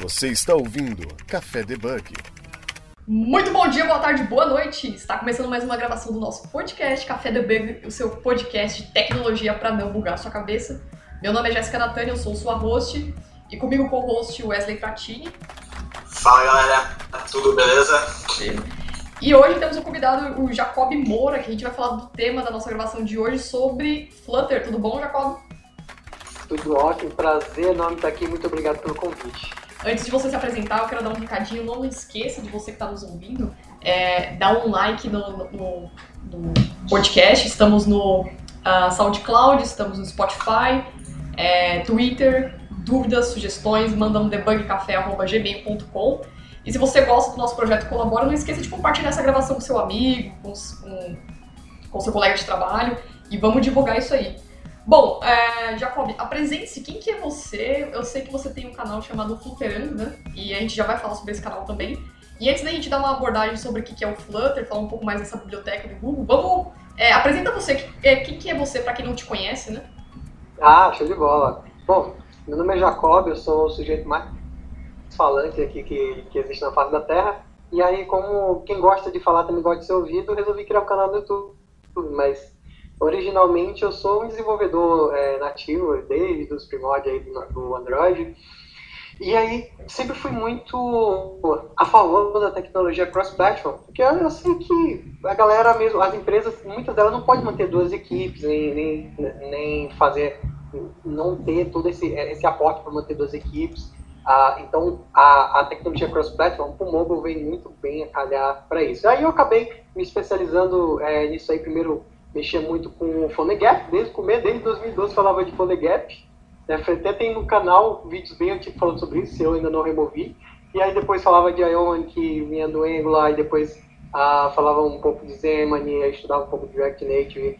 Você está ouvindo Café Debug. Muito bom dia, boa tarde, boa noite! Está começando mais uma gravação do nosso podcast Café Debug, o seu podcast de tecnologia para não bugar sua cabeça. Meu nome é Jéssica Natânia, eu sou sua host e comigo co-host Wesley Tratini. Fala galera, tudo beleza? E hoje temos um convidado, o Jacob Moura, que a gente vai falar do tema da nossa gravação de hoje sobre Flutter. Tudo bom, Jacob? Tudo ótimo, prazer enorme estar aqui, muito obrigado pelo convite. Antes de você se apresentar, eu quero dar um recadinho. Não esqueça de você que está nos ouvindo, é, dar um like no, no, no podcast. Estamos no uh, SoundCloud, estamos no Spotify, é, Twitter. Dúvidas, sugestões, manda um debugcafé.gmail.com. E se você gosta do nosso projeto colabora, não esqueça de compartilhar essa gravação com seu amigo, com, com, com seu colega de trabalho e vamos divulgar isso aí. Bom, é, Jacob, apresente-se. Quem que é você? Eu sei que você tem um canal chamado Flutterando, né? E a gente já vai falar sobre esse canal também. E antes da gente dar uma abordagem sobre o que é o Flutter, falar um pouco mais dessa biblioteca do Google, vamos... É, apresenta você. É, quem que é você, para quem não te conhece, né? Ah, show de bola. Bom, meu nome é Jacob, eu sou o sujeito mais falante aqui que, que existe na face da Terra. E aí, como quem gosta de falar também gosta de ser ouvido, resolvi criar um canal no YouTube. Mas Originalmente eu sou um desenvolvedor é, nativo desde os primórdios do Android. E aí sempre fui muito a favor da tecnologia cross-platform, porque eu sei que a galera mesmo, as empresas, muitas delas não podem manter duas equipes, nem, nem, nem fazer, não ter todo esse, esse aporte para manter duas equipes. Ah, então a, a tecnologia cross-platform, o mobile vem muito bem a calhar para isso. Aí eu acabei me especializando é, nisso aí primeiro mexia muito com o PhoneGap, desde o começo, desde 2012 falava de PhoneGap. Né? Até tem no canal vídeos bem antigos falando sobre isso, eu ainda não removi. E aí depois falava de Ion, que vinha do Angular, e depois ah, falava um pouco de Zemani, estudava um pouco de React Native.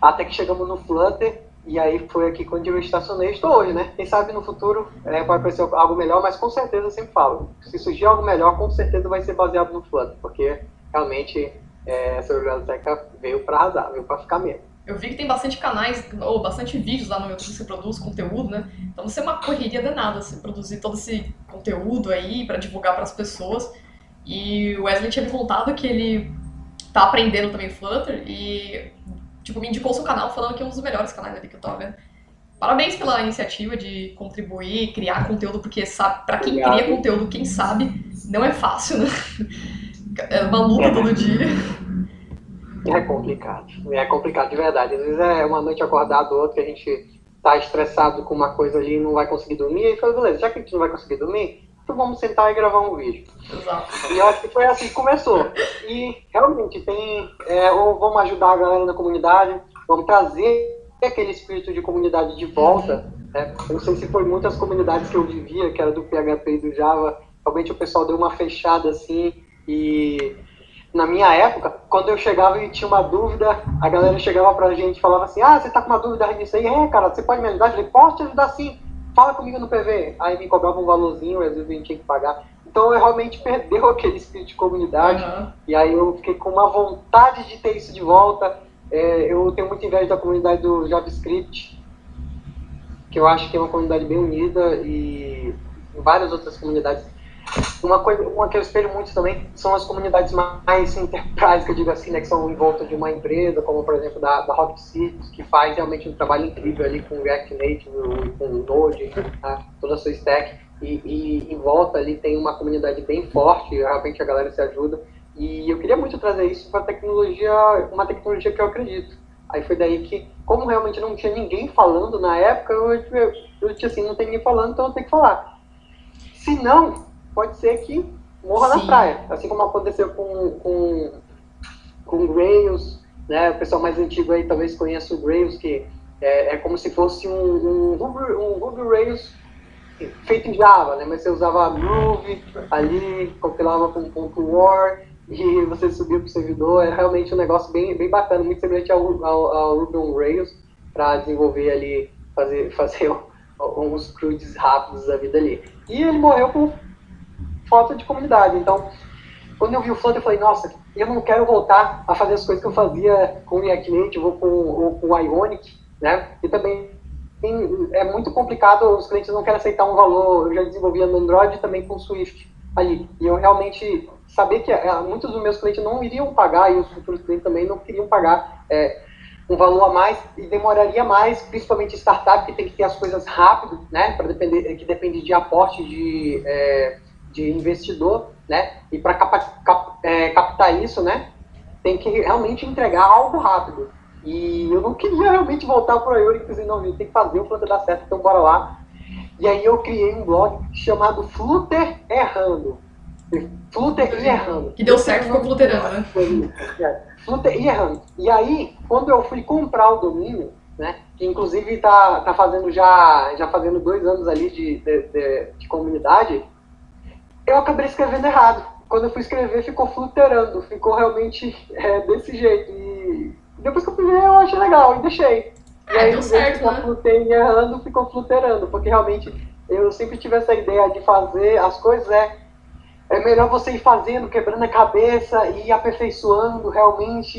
Até que chegamos no Flutter, e aí foi aqui quando eu estacionei, estou hoje, né? Quem sabe no futuro é, pode aparecer algo melhor, mas com certeza eu sempre falo, se surgir algo melhor, com certeza vai ser baseado no Flutter, porque realmente é, essa biblioteca veio para arrasar, veio para ficar mesmo. Eu vi que tem bastante canais, ou bastante vídeos lá no YouTube que você produz conteúdo, né? Então você é uma correria danada, você produzir todo esse conteúdo aí para divulgar para as pessoas. E o Wesley tinha me contado que ele tá aprendendo também Flutter e, tipo, me indicou o seu canal falando que é um dos melhores canais ali que eu vendo. Parabéns pela iniciativa de contribuir, criar conteúdo, porque sabe, para quem Obrigado. cria conteúdo, quem sabe, não é fácil, né? É uma luta é. todo dia. É complicado. É complicado, de verdade. Às vezes é uma noite acordado, outra que a gente tá estressado com uma coisa ali e não vai conseguir dormir. E fala, beleza, já que a gente não vai conseguir dormir, então vamos sentar e gravar um vídeo. Exato. E eu acho que foi assim que começou. E realmente tem. É, ou vamos ajudar a galera na comunidade, vamos trazer aquele espírito de comunidade de volta. Né? Eu não sei se foi muitas comunidades que eu vivia, que era do PHP e do Java, realmente o pessoal deu uma fechada assim e na minha época, quando eu chegava e tinha uma dúvida, a galera chegava pra gente e falava assim: Ah, você tá com uma dúvida nisso aí? É, cara, você pode me ajudar? Eu falei: Posso te ajudar sim, fala comigo no PV. Aí me cobrava um valorzinho, às vezes a gente tinha que pagar. Então eu realmente perdeu aquele espírito de comunidade. Uhum. E aí eu fiquei com uma vontade de ter isso de volta. É, eu tenho muita inveja da comunidade do JavaScript, que eu acho que é uma comunidade bem unida e várias outras comunidades uma coisa, uma que eu espelho muito também são as comunidades mais enterprise, que eu digo assim, né, que são em volta de uma empresa, como por exemplo da, da Rocket que faz realmente um trabalho incrível ali com React Native, com Node, tá? toda a sua stack, e, e em volta ali tem uma comunidade bem forte, realmente a galera se ajuda, e eu queria muito trazer isso para tecnologia, uma tecnologia que eu acredito. Aí foi daí que, como realmente não tinha ninguém falando na época, eu, eu, assim, não tem ninguém falando, então eu tenho que falar. Se não, pode ser que morra Sim. na praia. Assim como aconteceu com, com, com Grails, né? O pessoal mais antigo aí talvez conheça o Grails, que é, é como se fosse um, um, Ruby, um Ruby Rails feito em Java, né? Mas você usava Groove ali, compilava com ponto .war e você subia para o servidor. Era realmente um negócio bem, bem bacana, muito semelhante ao, ao, ao Ruby on Rails para desenvolver ali, fazer, fazer uns CRUDs rápidos da vida ali. E ele morreu por falta de comunidade. Então, quando eu vi o Flutter, eu falei, nossa, eu não quero voltar a fazer as coisas que eu fazia com o React Native ou com, o Ionic, né? E também é muito complicado, os clientes não querem aceitar um valor. Eu já desenvolvia no Android também com Swift ali. E eu realmente saber que é, muitos dos meus clientes não iriam pagar, e os futuros clientes também não queriam pagar é, um valor a mais e demoraria mais, principalmente startup que tem que ter as coisas rápido, né, para depender, que depende de aporte de, é, de investidor, né, e para cap, é, captar isso, né, tem que realmente entregar algo rápido. E eu não queria realmente voltar para o Eurix e não, tem que fazer o Flutter dar certo, então bora lá. E aí eu criei um blog chamado Flutter Errando. Flutter e errando. Que deu certo, ficou fluterando, né? É, Flutter e errando. E aí, quando eu fui comprar o domínio, né, que inclusive tá, tá fazendo já, já fazendo dois anos ali de, de, de, de comunidade, eu acabei escrevendo errado. Quando eu fui escrever, ficou fluterando, ficou realmente é, desse jeito. E depois que eu fui ver, eu achei legal e deixei. E é, aí, deu certo, né? Flutei errando, ficou fluterando, porque realmente eu sempre tive essa ideia de fazer as coisas é é melhor você ir fazendo, quebrando a cabeça e aperfeiçoando realmente.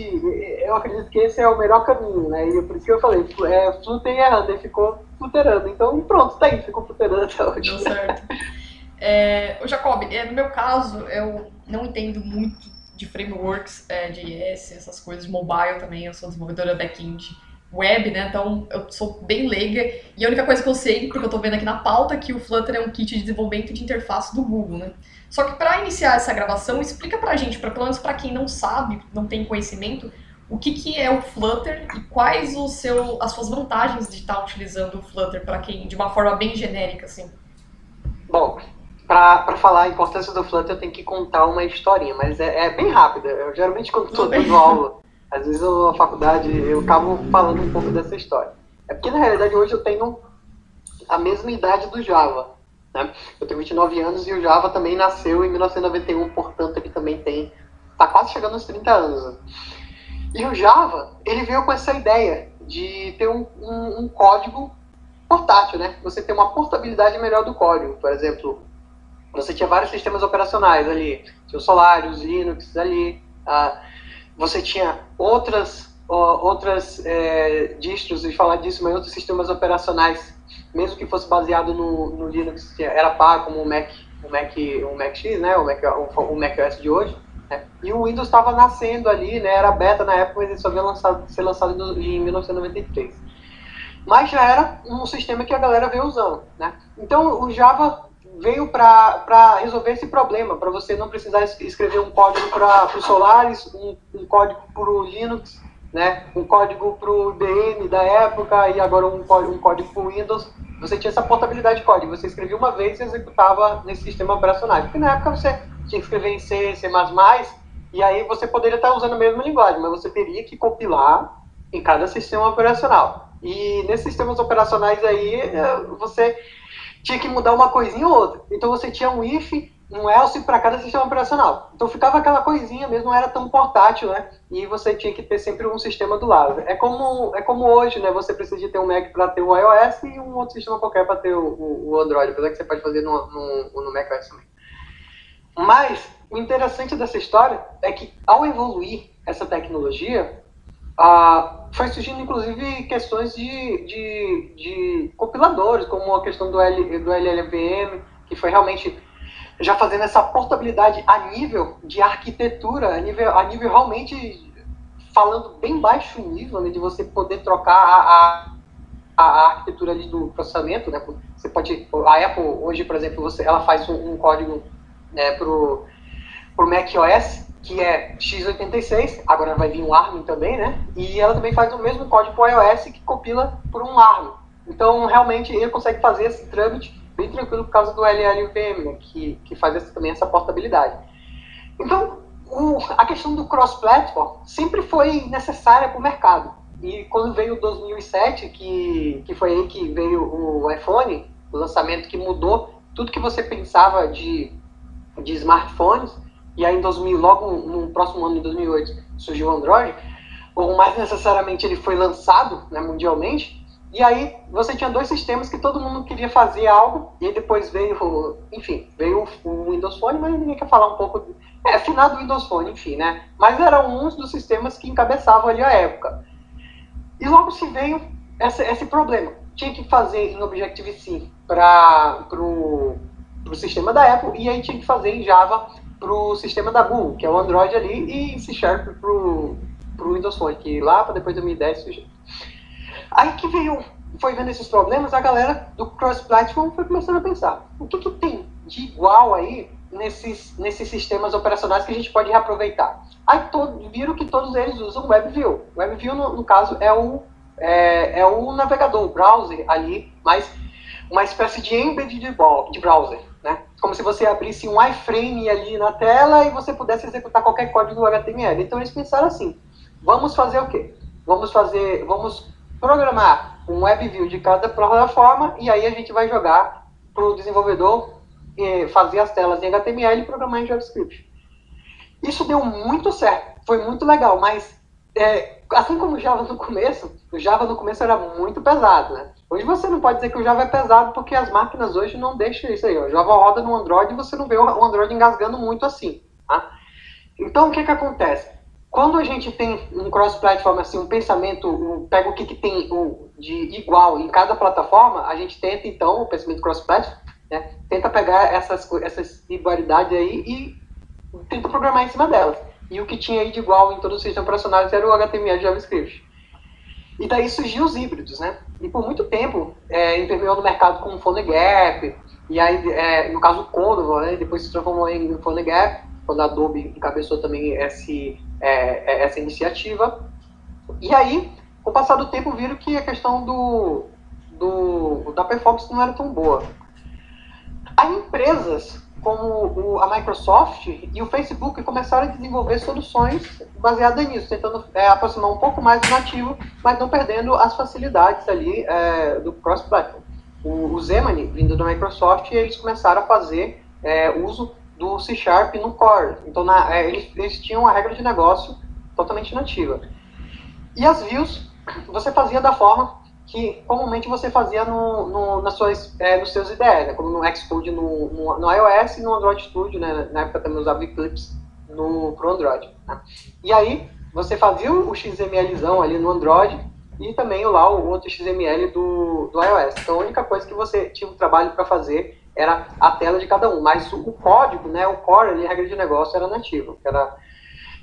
Eu acredito que esse é o melhor caminho, né? E por isso que eu falei, é, flutei errando, ele ficou fluterando. Então pronto, tá aí, ficou fluterando até hoje. Deu certo. É, o Jacob, é, no meu caso, eu não entendo muito de frameworks é, IS, essas coisas mobile também, eu sou desenvolvedora back-end web, né? Então eu sou bem leiga. E a única coisa que eu sei, porque eu tô vendo aqui na pauta, é que o Flutter é um kit de desenvolvimento de interface do Google, né? Só que para iniciar essa gravação, explica pra gente, pra, pelo menos para quem não sabe, não tem conhecimento, o que, que é o Flutter e quais o seu, as suas vantagens de estar utilizando o Flutter para quem, de uma forma bem genérica, assim. Bom, para falar a importância do Flutter, eu tenho que contar uma historinha, mas é, é bem rápida. Eu geralmente quando estou dando aula, às vezes eu, na faculdade, eu acabo falando um pouco dessa história. É porque na realidade hoje eu tenho a mesma idade do Java. Né? Eu tenho 29 anos e o Java também nasceu em 1991, portanto ele também tem, está quase chegando aos 30 anos. Né? E o Java, ele veio com essa ideia de ter um, um, um código portátil, né? Você ter uma portabilidade melhor do código. Por exemplo, você tinha vários sistemas operacionais ali, tinha o Solaris, Linux ali, ah, você tinha outras outras é, distros, e falar disso, mas outros sistemas operacionais mesmo que fosse baseado no, no Linux, era pago, como o Mac, o Mac, o Mac X, né, o Mac, o, o Mac OS de hoje. Né, e o Windows estava nascendo ali, né, era beta na época, mas ele só veio lançado, ser lançado em 1993. Mas já era um sistema que a galera veio usando. Né? Então o Java veio para resolver esse problema, para você não precisar escrever um código para o Solaris, um, um código para o Linux, né, um código para o DM da época e agora um, um código para o Windows, você tinha essa portabilidade de código. Você escrevia uma vez e executava nesse sistema operacional. Porque na época você tinha que escrever em C, C++, e aí você poderia estar usando a mesma linguagem, mas você teria que compilar em cada sistema operacional. E nesses sistemas operacionais aí, eh, você tinha que mudar uma coisinha ou outra. Então você tinha um if um else para cada sistema operacional. Então ficava aquela coisinha mesmo, não era tão portátil, né? E você tinha que ter sempre um sistema do lado. É como, é como hoje, né? Você precisa de ter um Mac para ter o iOS e um outro sistema qualquer para ter o, o, Android, apesar que você pode fazer no, no, no macOS também. Mas o interessante dessa história é que ao evoluir essa tecnologia, ah, foi surgindo inclusive questões de, de, de compiladores, como a questão do, L, do LLVM, que foi realmente já fazendo essa portabilidade a nível de arquitetura, a nível, a nível realmente falando bem baixo nível, né, de você poder trocar a, a, a, arquitetura ali do processamento, né, você pode, a Apple hoje, por exemplo, você, ela faz um, um código né, pro, pro macOS, que é x86, agora vai vir um ARM também, né, e ela também faz o mesmo código pro iOS que compila por um ARM. Então, realmente, ele consegue fazer esse trâmite bem tranquilo por causa do LLVM, né, que, que faz essa, também essa portabilidade. Então, o, a questão do cross-platform sempre foi necessária para o mercado. E quando veio o 2007, que, que foi aí que veio o iPhone, o lançamento que mudou tudo que você pensava de, de smartphones, e aí em 2000, logo no próximo ano, em 2008, surgiu o Android, ou mais necessariamente ele foi lançado né, mundialmente, e aí você tinha dois sistemas que todo mundo queria fazer algo, e depois veio, enfim, veio o Windows Phone, mas ninguém quer falar um pouco. É, final do Windows Phone, enfim, né? Mas eram uns dos sistemas que encabeçavam ali a época. E logo se veio esse, esse problema. tinha que fazer em Objective-C para o sistema da Apple e aí tinha que fazer em Java para o sistema da Google, que é o Android ali, e C Sharp para o Windows Phone, que lá para depois de 2010 Aí que veio, foi vendo esses problemas, a galera do cross-platform foi começando a pensar, o que, que tem de igual aí nesses, nesses sistemas operacionais que a gente pode reaproveitar? Aí todo, viram que todos eles usam WebView. WebView, no, no caso, é o, é, é o navegador, o browser ali, mas uma espécie de embed de browser, né? Como se você abrisse um iframe ali na tela e você pudesse executar qualquer código HTML. Então eles pensaram assim, vamos fazer o quê? Vamos fazer, vamos programar um WebView de cada plataforma e aí a gente vai jogar para o desenvolvedor eh, fazer as telas em HTML e programar em JavaScript. Isso deu muito certo, foi muito legal, mas é, assim como o Java no começo, o Java no começo era muito pesado, né? Hoje você não pode dizer que o Java é pesado porque as máquinas hoje não deixam isso aí. O Java roda no Android e você não vê o Android engasgando muito assim. Tá? Então o que, que acontece? Quando a gente tem um cross-platform, assim, um pensamento, um, pega o que, que tem um, de igual em cada plataforma, a gente tenta então, o pensamento cross-platform, né, tenta pegar essas, essas igualdades aí e tenta programar em cima delas. E o que tinha aí de igual em todos os sistemas operacionais era o HTML e JavaScript. E daí surgiu os híbridos, né? E por muito tempo, é, no mercado com o PhoneGap, e aí, é, no caso, o Condor, né? depois se transformou em PhoneGap, quando a Adobe encabeçou também esse, é, é, essa iniciativa. E aí, com o passar do tempo, viram que a questão do, do, da performance não era tão boa. As empresas como a Microsoft e o Facebook começaram a desenvolver soluções baseadas nisso, tentando é, aproximar um pouco mais do nativo, mas não perdendo as facilidades ali é, do cross-platform. O, o vindo da Microsoft, eles começaram a fazer é, uso do C Sharp no Core. Então, na, é, eles, eles tinham uma regra de negócio totalmente nativa. E as views, você fazia da forma que comumente você fazia no, no, nas suas, é, nos seus IDE, né? como no Xcode no, no, no, iOS e no Android Studio, né? na época também usava Eclipse no, pro Android. Né? E aí, você fazia o XMLzão ali no Android e também lá o outro XML do, do iOS. Então, a única coisa que você tinha um trabalho para fazer era a tela de cada um, mas o, o código, né, o core, ali, a regra de negócio era nativo, era,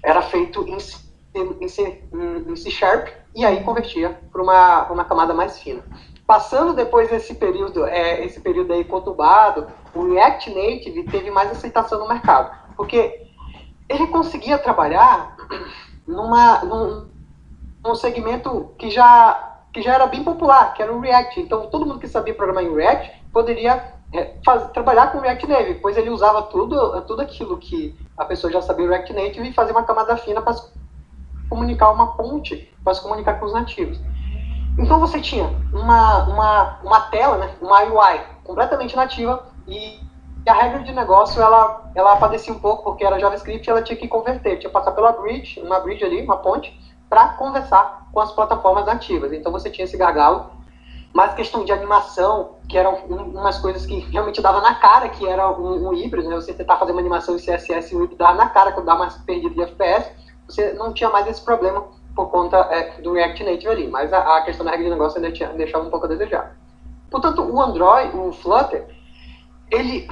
era feito em, em, em, em C Sharp e aí convertia para uma, uma camada mais fina. Passando depois desse período, é, esse período aí conturbado, o React Native teve mais aceitação no mercado, porque ele conseguia trabalhar numa, num, num segmento que já, que já era bem popular, que era o React. Então, todo mundo que sabia programar em React poderia é, trabalhar com React Native, pois ele usava tudo, tudo aquilo que a pessoa já sabia React Native e fazia uma camada fina para comunicar uma ponte, para se comunicar com os nativos. Então você tinha uma, uma, uma tela, né, uma UI completamente nativa e a regra de negócio ela, ela padecia um pouco porque era JavaScript ela tinha que converter, tinha que passar pela bridge, uma bridge ali, uma ponte, para conversar com as plataformas nativas. Então você tinha esse gargalo mas questão de animação, que eram umas coisas que realmente dava na cara que era um, um híbrido, né? Você tentar fazer uma animação em CSS e o híbrido dava na cara quando dava mais perdido de FPS, você não tinha mais esse problema por conta é, do React Native ali, mas a, a, questão da regra de negócio ainda tinha, deixava um pouco a desejar. Portanto, o Android, o Flutter, ele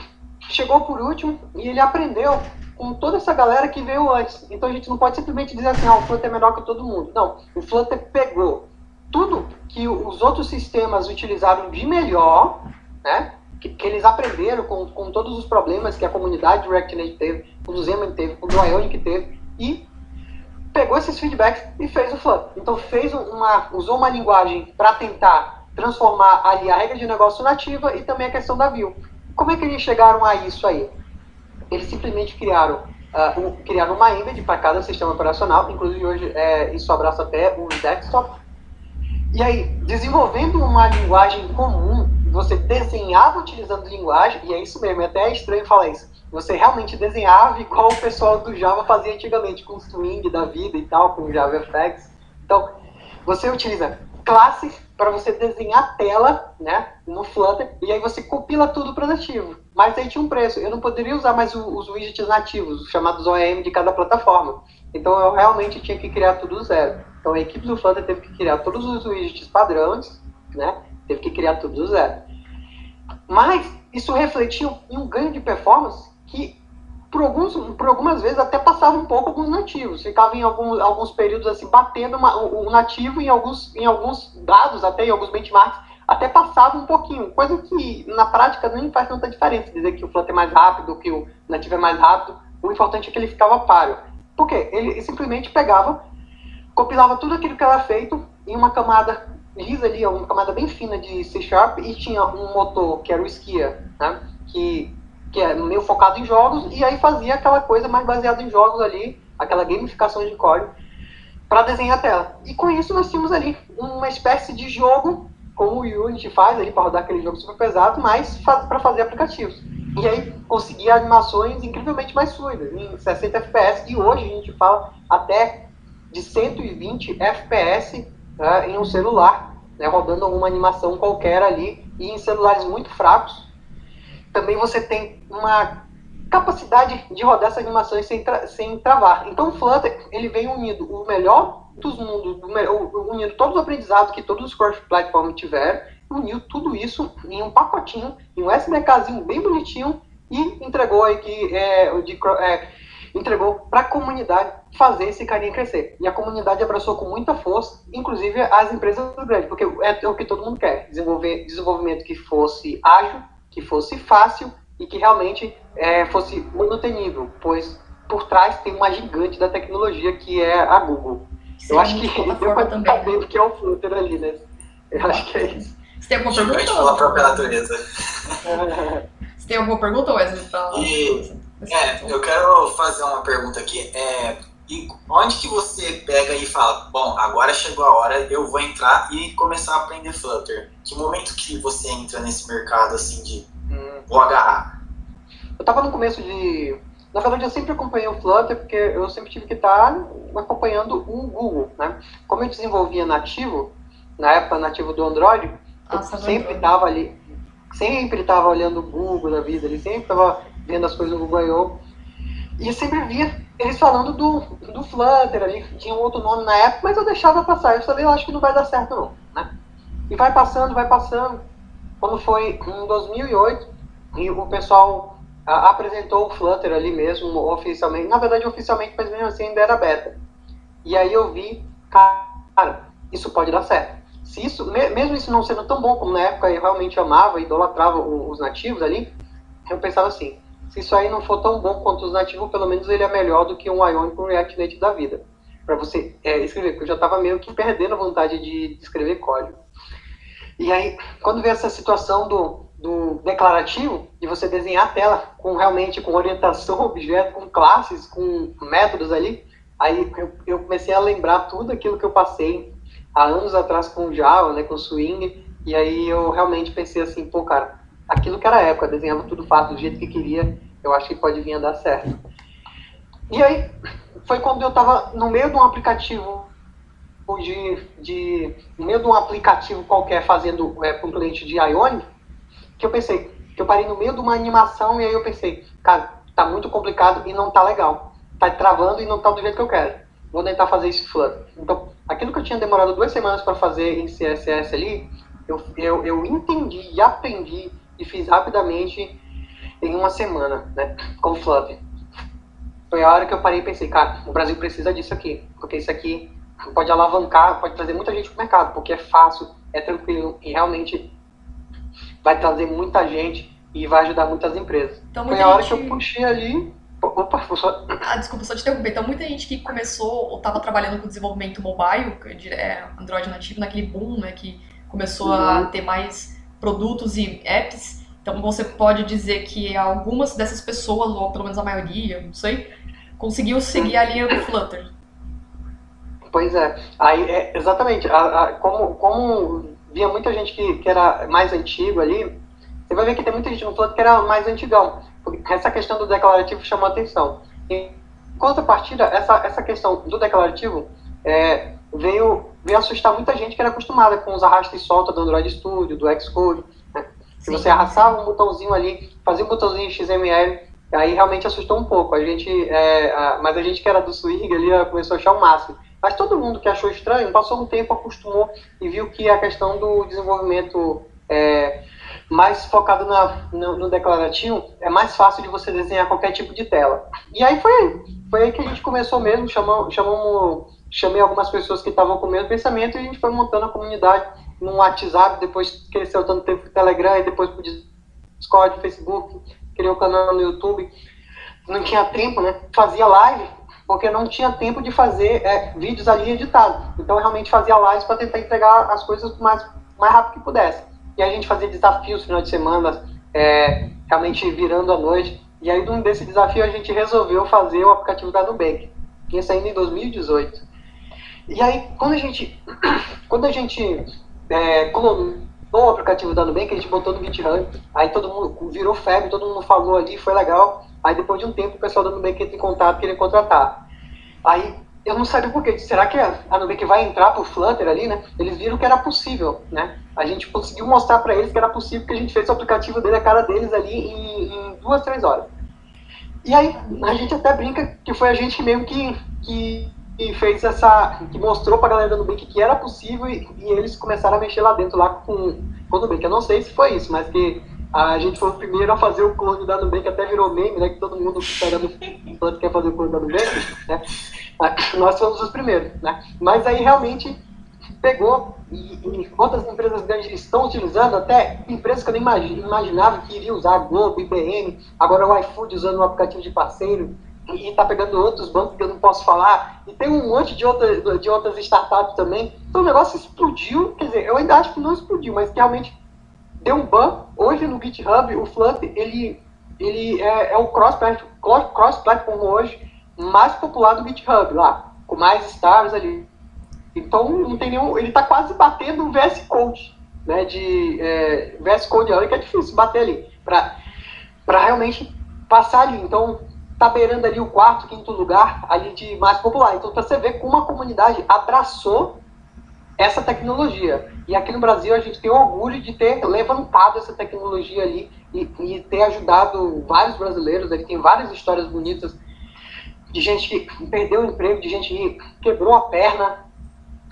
chegou por último e ele aprendeu com toda essa galera que veio antes. Então a gente não pode simplesmente dizer assim, ah, o Flutter é melhor que todo mundo. Não, o Flutter pegou tudo que os outros sistemas utilizaram de melhor, né? Que, que, eles aprenderam com, com todos os problemas que a comunidade do React Native teve, o do Xamarin teve, o do Ionic teve, e pegou esses feedbacks e fez o Flutter. Então fez uma, usou uma linguagem para tentar transformar ali a regra de negócio nativa e também a questão da view. Como é que eles chegaram a isso aí? Eles simplesmente criaram, uh, um, criaram uma embed para cada sistema operacional, inclusive hoje é, isso abraça até o desktop, e aí, desenvolvendo uma linguagem comum, você desenhava utilizando linguagem, e é isso mesmo, é até estranho falar isso. Você realmente desenhava igual o pessoal do Java fazia antigamente, com o swing da vida e tal, com o JavaFX. Então, você utiliza classes para você desenhar a tela né, no Flutter, e aí você compila tudo para nativo. Mas aí tinha um preço. Eu não poderia usar mais os widgets nativos, os chamados OEM de cada plataforma. Então eu realmente tinha que criar tudo do zero. Então a equipe do Flutter teve que criar todos os widgets padrões, né? teve que criar tudo do zero. Mas isso refletiu em um ganho de performance que, por, alguns, por algumas vezes, até passava um pouco alguns nativos. Ficava em alguns, períodos assim, batendo uma, o, nativo em alguns, em alguns dados, até em alguns benchmarks, até passava um pouquinho. Coisa que, na prática, nem faz tanta diferença. Dizer que o Flutter é mais rápido, que o nativo é mais rápido. O importante é que ele ficava páreo. Por quê? Ele simplesmente pegava, compilava tudo aquilo que era feito em uma camada lisa ali, uma camada bem fina de C Sharp e tinha um motor que era o Skia, né? que, que é meio focado em jogos e aí fazia aquela coisa mais baseada em jogos ali, aquela gamificação de código para desenhar a tela. E com isso nós tínhamos ali uma espécie de jogo, como o Unity faz ali para rodar aquele jogo super pesado, mas para fazer aplicativos. E aí conseguia animações incrivelmente mais fluidas, em 60 FPS, e hoje a gente fala até de 120 FPS né, em um celular, né, rodando alguma animação qualquer ali, e em celulares muito fracos. Também você tem uma capacidade de rodar essas animações sem, tra sem travar. Então o Flutter ele vem unindo o melhor dos mundos, unindo todos os aprendizados que todos os cross-platform tiveram, uniu tudo isso em um pacotinho, em um SDKzinho bem bonitinho e entregou aí que é, de, é, entregou para a comunidade fazer esse carinha crescer. E a comunidade abraçou com muita força, inclusive as empresas grandes, porque é, é o que todo mundo quer, desenvolver desenvolvimento que fosse ágil, que fosse fácil e que realmente é, fosse manutenível, pois por trás tem uma gigante da tecnologia que é a Google. Sim, eu acho que deu para entender que é o Flutter ali, né? Eu acho que é isso. Você tem alguma pergunta? Pela própria natureza. Você tem alguma pergunta, Wesley? Pra... E, é, eu quero fazer uma pergunta aqui. É, e onde que você pega e fala, bom, agora chegou a hora, eu vou entrar e começar a aprender Flutter? Que momento que você entra nesse mercado assim de hum, vou agarrar? Eu tava no começo de. Na verdade, eu sempre acompanhei o Flutter porque eu sempre tive que estar acompanhando o Google, né? Como eu desenvolvia nativo, na época nativo do Android, Nossa, eu sempre estava ali, sempre estava olhando o Google da vida, ele sempre estava vendo as coisas no Google I.O. E sempre via eles falando do, do Flutter ali, tinha um outro nome na época, mas eu deixava passar. Eu falei, eu acho que não vai dar certo não, né? E vai passando, vai passando. Quando foi em 2008, e o pessoal a, apresentou o Flutter ali mesmo, oficialmente. Na verdade, oficialmente, mas mesmo assim ainda era beta. E aí eu vi, cara, isso pode dar certo. Se isso, mesmo isso não sendo tão bom como na época eu realmente amava, idolatrava os nativos ali, eu pensava assim, se isso aí não for tão bom quanto os nativos, pelo menos ele é melhor do que um Ionic com React Native da vida. Para você é, escrever, porque eu já estava meio que perdendo a vontade de, escrever código. E aí, quando veio essa situação do, do declarativo, de você desenhar a tela com realmente com orientação objeto, com classes, com métodos ali, aí eu, eu comecei a lembrar tudo aquilo que eu passei há anos atrás com Java, né, com Swing, e aí eu realmente pensei assim, pô, cara, aquilo que era a época, desenhava tudo fácil, do jeito que queria, eu acho que pode vir a dar certo. E aí, foi quando eu estava no meio de um aplicativo de, de no meio de um aplicativo qualquer fazendo é, um cliente de Ionic, que eu pensei, que eu parei no meio de uma animação e aí eu pensei, cara, tá muito complicado e não tá legal. Tá travando e não tá do jeito que eu quero. Vou tentar fazer isso Flutter. Então, aquilo que eu tinha demorado duas semanas para fazer em CSS ali, eu, eu, eu entendi e aprendi e fiz rapidamente em uma semana, né, com Flutter. Foi a hora que eu parei e pensei, cara, o Brasil precisa disso aqui, porque isso aqui pode alavancar, pode trazer muita gente para o mercado, porque é fácil, é tranquilo e realmente vai trazer muita gente e vai ajudar muitas empresas. Então, Foi a hora que eu puxei ali. Opa, só... Ah, desculpa, só te interromper. Então, muita gente que começou ou estava trabalhando com desenvolvimento mobile, é, Android nativo, naquele boom, né, que começou uhum. a ter mais produtos e apps. Então você pode dizer que algumas dessas pessoas, ou pelo menos a maioria, não sei, conseguiu seguir a linha do Flutter. Pois é. Aí, é, exatamente. A, a, como, como via muita gente que, que era mais antigo ali, você vai ver que tem muita gente no Flutter que era mais antigão. Essa questão do declarativo chamou atenção. Em contrapartida, essa, essa questão do declarativo é, veio, veio assustar muita gente que era acostumada com os arrastos e solta do Android Studio, do Xcode. Né? Se você arrastava um botãozinho ali, fazia um botãozinho XML, aí realmente assustou um pouco. A gente, é, a, mas a gente que era do Swing ali começou a achar o máximo. Mas todo mundo que achou estranho, passou um tempo, acostumou e viu que a questão do desenvolvimento é, mais focado na, no, no, declarativo, é mais fácil de você desenhar qualquer tipo de tela. E aí foi foi aí que a gente começou mesmo, chamamos, chamamos, chamei algumas pessoas que estavam com o mesmo pensamento e a gente foi montando a comunidade no WhatsApp, depois cresceu tanto tempo pro Telegram e depois pro Discord, Facebook, criou um canal no YouTube. Não tinha tempo, né? Fazia live, porque não tinha tempo de fazer é, vídeos ali editados. Então eu realmente fazia lives para tentar entregar as coisas o mais, mais rápido que pudesse. E a gente fazia desafios no final de semana, é, realmente virando a noite. E aí, num desse desafio, a gente resolveu fazer o aplicativo da Nubank. Isso ainda em 2018. E aí, quando a gente, quando a gente é, clonou o aplicativo da Nubank, a gente botou no GitHub, aí todo mundo virou febre, todo mundo falou ali, foi legal. Aí depois de um tempo o pessoal da Nubank entra em contato queria contratar. Aí eu não sabia por quê. Será que a Nubank vai entrar pro Flutter ali, né? Eles viram que era possível, né? A gente conseguiu mostrar para eles que era possível, que a gente fez o aplicativo dele, a cara deles ali em, em duas, três horas. E aí a gente até brinca que foi a gente mesmo que, que que fez essa. que mostrou pra galera do Nubank que era possível e, e, eles começaram a mexer lá dentro lá com, com o Nubank. Eu não sei se foi isso, mas que a gente foi o primeiro a fazer o clone da Nubank, até virou meme, né? Que todo mundo pega do quanto quer fazer o clone da Nubank, né? Nós fomos os primeiros, né? Mas aí realmente pegou e, e outras empresas grandes estão utilizando, até empresas que eu nem imaginava que iriam usar, Globo, IBM, agora o iFood usando um aplicativo de parceiro e está pegando outros bancos que eu não posso falar, e tem um monte de, outra, de outras startups também. Então o negócio explodiu, quer dizer, eu ainda acho que não explodiu, mas realmente deu um ban. Hoje no GitHub, o Flutter, ele, ele é, é o cross-platform cross hoje mais popular do GitHub lá, com mais stars ali. Então não tem nenhum, ele está quase batendo o VS Code, né, de é, VS Code, olha que é difícil bater ali, para realmente passar ali. Então tá beirando ali o quarto, quinto lugar ali de mais popular. Então, para você ver como a comunidade abraçou essa tecnologia. E aqui no Brasil a gente tem orgulho de ter levantado essa tecnologia ali e, e ter ajudado vários brasileiros. Ele tem várias histórias bonitas de gente que perdeu o emprego, de gente que quebrou a perna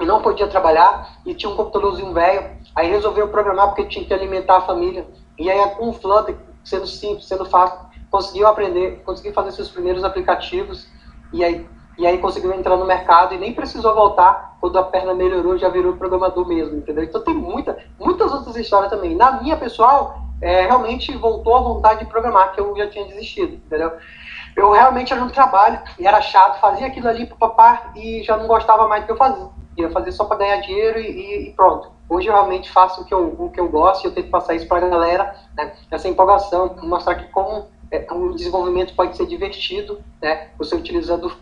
e não podia trabalhar e tinha um computadorzinho velho. Aí resolveu programar porque tinha que alimentar a família. E aí com o Flutter, sendo simples, sendo fácil, conseguiu aprender, conseguiu fazer seus primeiros aplicativos e aí, e aí conseguiu entrar no mercado e nem precisou voltar quando a perna melhorou, já virou programador mesmo, entendeu? Então tem muita, muitas outras histórias também. Na minha pessoal, é, realmente voltou a vontade de programar, que eu já tinha desistido, entendeu? Eu realmente era um trabalho e era chato, fazia aquilo ali pro papá e já não gostava mais do que eu fazia. Ia fazer só para ganhar dinheiro e, e, pronto. Hoje eu realmente faço o que eu, o que eu gosto e eu tento passar isso para a galera, né? essa empolgação, mostrar que como é, o desenvolvimento pode ser divertido, né? Você utilizando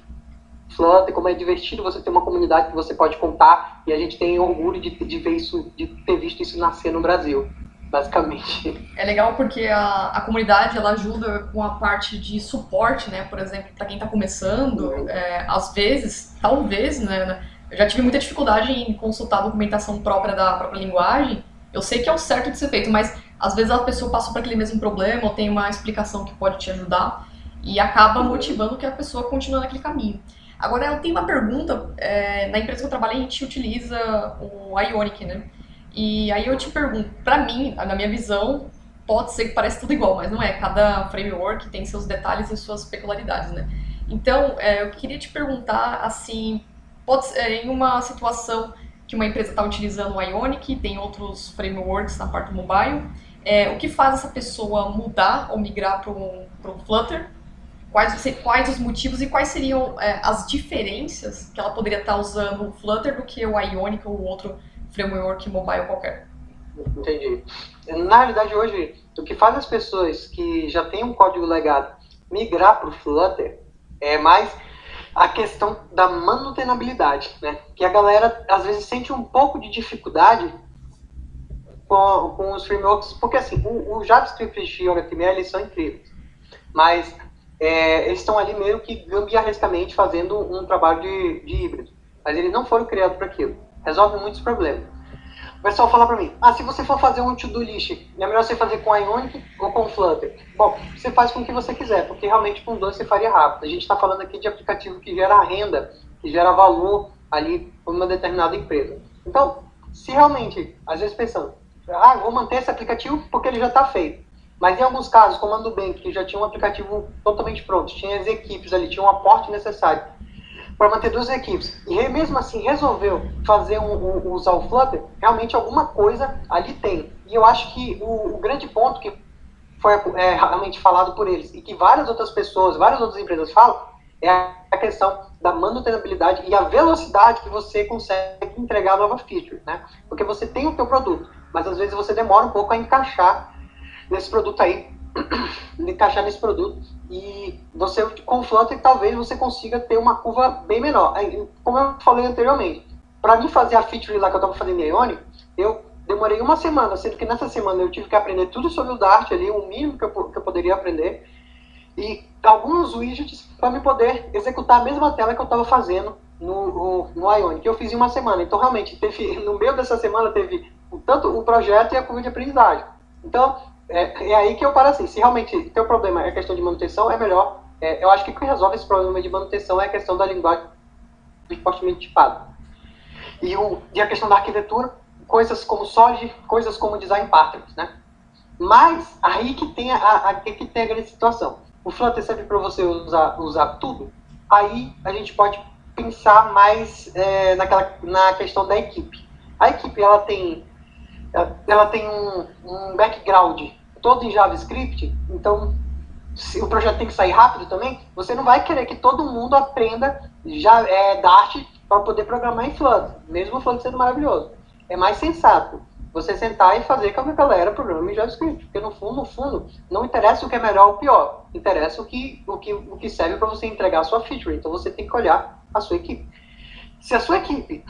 Flutter, como é divertido você ter uma comunidade que você pode contar e a gente tem orgulho de, de ver isso, de ter visto isso nascer no Brasil, basicamente. É legal porque a, a comunidade ela ajuda com a parte de suporte, né? Por exemplo, para quem está começando, uhum. é, às vezes, talvez, né, né? Eu já tive muita dificuldade em consultar a documentação própria da própria linguagem. Eu sei que é o certo de ser feito, mas às vezes a pessoa passou por aquele mesmo problema ou tem uma explicação que pode te ajudar e acaba motivando que a pessoa continue naquele caminho. Agora, eu tenho uma pergunta. É, na empresa que eu trabalho, a gente utiliza o Ionic, né? E aí eu te pergunto, para mim, na minha visão, pode ser que pareça tudo igual, mas não é. Cada framework tem seus detalhes e suas peculiaridades, né? Então, é, eu queria te perguntar, assim, pode ser, em uma situação que uma empresa está utilizando o Ionic, tem outros frameworks na parte do mobile, é, o que faz essa pessoa mudar ou migrar para o Flutter? Quais, quais os motivos e quais seriam é, as diferenças que ela poderia estar usando o Flutter do que o Ionic ou outro framework mobile qualquer? Entendi. Na realidade, hoje, o que faz as pessoas que já têm um código legado migrar para o Flutter é mais a questão da manutenabilidade, né? Que a galera às vezes sente um pouco de dificuldade com, com os frameworks, porque assim, o, o JavaScript e o HTML eles são incríveis, mas é, eles estão ali meio que gambiarrescamente fazendo um trabalho de, de híbrido, mas eles não foram criados para aquilo. Resolve muitos problemas. O pessoal fala para mim, ah, se você for fazer um to-do list, é melhor você fazer com Ionic ou com Flutter? Bom, você faz com o que você quiser, porque realmente com dois você faria rápido. A gente está falando aqui de aplicativo que gera renda, que gera valor ali por uma determinada empresa. Então, se realmente, às vezes pensando, ah, vou manter esse aplicativo porque ele já está feito. Mas em alguns casos, como a Nubank, que já tinha um aplicativo totalmente pronto, tinha as equipes ali, tinha um aporte necessário para manter duas equipes, e mesmo assim resolveu fazer um, um, usar o Flutter, realmente alguma coisa ali tem. E eu acho que o, o grande ponto que foi é, realmente falado por eles, e que várias outras pessoas, várias outras empresas falam, é a questão da manutenibilidade e a velocidade que você consegue entregar a nova feature, né? Porque você tem o teu produto, mas às vezes você demora um pouco a encaixar nesse produto aí, encaixar nesse produto e você o Flutter talvez você consiga ter uma curva bem menor. Como eu falei anteriormente, para mim fazer a feature lá que eu estava fazendo em Ionic, eu demorei uma semana, sendo que nessa semana eu tive que aprender tudo sobre o Dart ali, o mínimo que eu, que eu poderia aprender, e alguns widgets para me poder executar a mesma tela que eu estava fazendo no, no, no Ionic, que eu fiz em uma semana. Então, realmente, teve, no meio dessa semana teve tanto o projeto e a curva de aprendizagem. Então, é, é aí que eu paro assim, se realmente teu problema é questão de manutenção, é melhor, é, eu acho que o que resolve esse problema de manutenção é a questão da linguagem fortemente tipada. E, o, e a questão da arquitetura, coisas como Solid, coisas como Design Patterns, né? Mas aí que tem a, a, que tem a grande situação. O Flutter serve para você usar, usar tudo. Aí a gente pode pensar mais é, naquela, na questão da equipe. A equipe ela tem, ela tem um, um background todo em JavaScript, então se o projeto tem que sair rápido também, você não vai querer que todo mundo aprenda já é, Dart para poder programar em Flutter, mesmo o Flutter sendo maravilhoso é mais sensato você sentar e fazer com que a galera programe em JavaScript. Porque no fundo, no fundo, não interessa o que é melhor ou pior. Interessa o que, o que, o que serve para você entregar a sua feature. Então você tem que olhar a sua equipe. Se a sua equipe